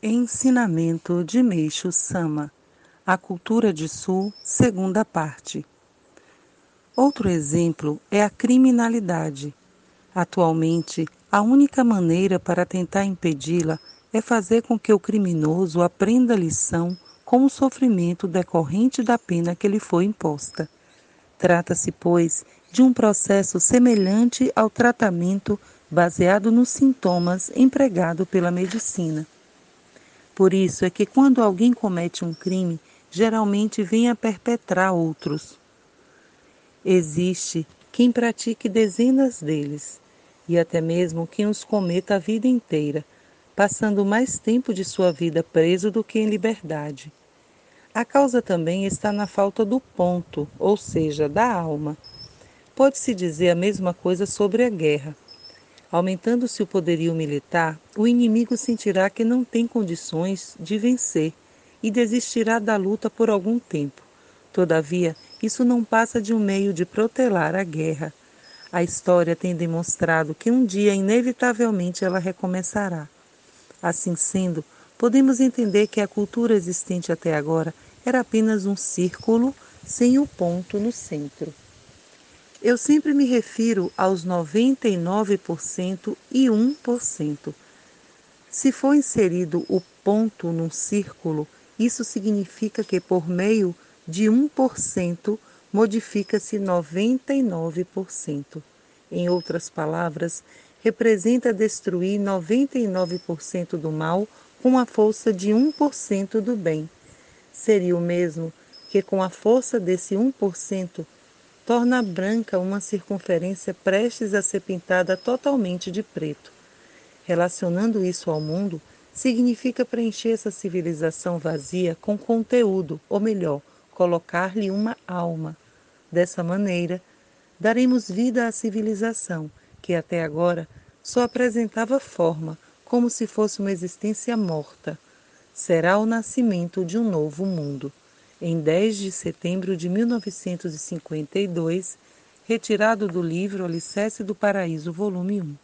Ensinamento de Meixo Sama A Cultura de Sul, segunda parte. Outro exemplo é a criminalidade. Atualmente, a única maneira para tentar impedi-la é fazer com que o criminoso aprenda a lição com o sofrimento decorrente da pena que lhe foi imposta. Trata-se, pois, de um processo semelhante ao tratamento baseado nos sintomas empregado pela medicina. Por isso é que quando alguém comete um crime, geralmente vem a perpetrar outros. Existe quem pratique dezenas deles, e até mesmo quem os cometa a vida inteira, passando mais tempo de sua vida preso do que em liberdade. A causa também está na falta do ponto, ou seja, da alma. Pode-se dizer a mesma coisa sobre a guerra. Aumentando-se o poderio militar, o inimigo sentirá que não tem condições de vencer e desistirá da luta por algum tempo. Todavia, isso não passa de um meio de protelar a guerra. A história tem demonstrado que um dia, inevitavelmente, ela recomeçará. Assim sendo, podemos entender que a cultura existente até agora era apenas um círculo sem o ponto no centro. Eu sempre me refiro aos 99% e 1%. Se for inserido o ponto num círculo, isso significa que por meio de 1% modifica-se 99%. Em outras palavras, representa destruir 99% do mal com a força de 1% do bem. Seria o mesmo que com a força desse 1% torna branca uma circunferência prestes a ser pintada totalmente de preto. Relacionando isso ao mundo, significa preencher essa civilização vazia com conteúdo, ou melhor, colocar-lhe uma alma. Dessa maneira, daremos vida à civilização, que até agora só apresentava forma, como se fosse uma existência morta. Será o nascimento de um novo mundo em 10 de setembro de 1952, retirado do livro Alicerce do Paraíso, volume 1.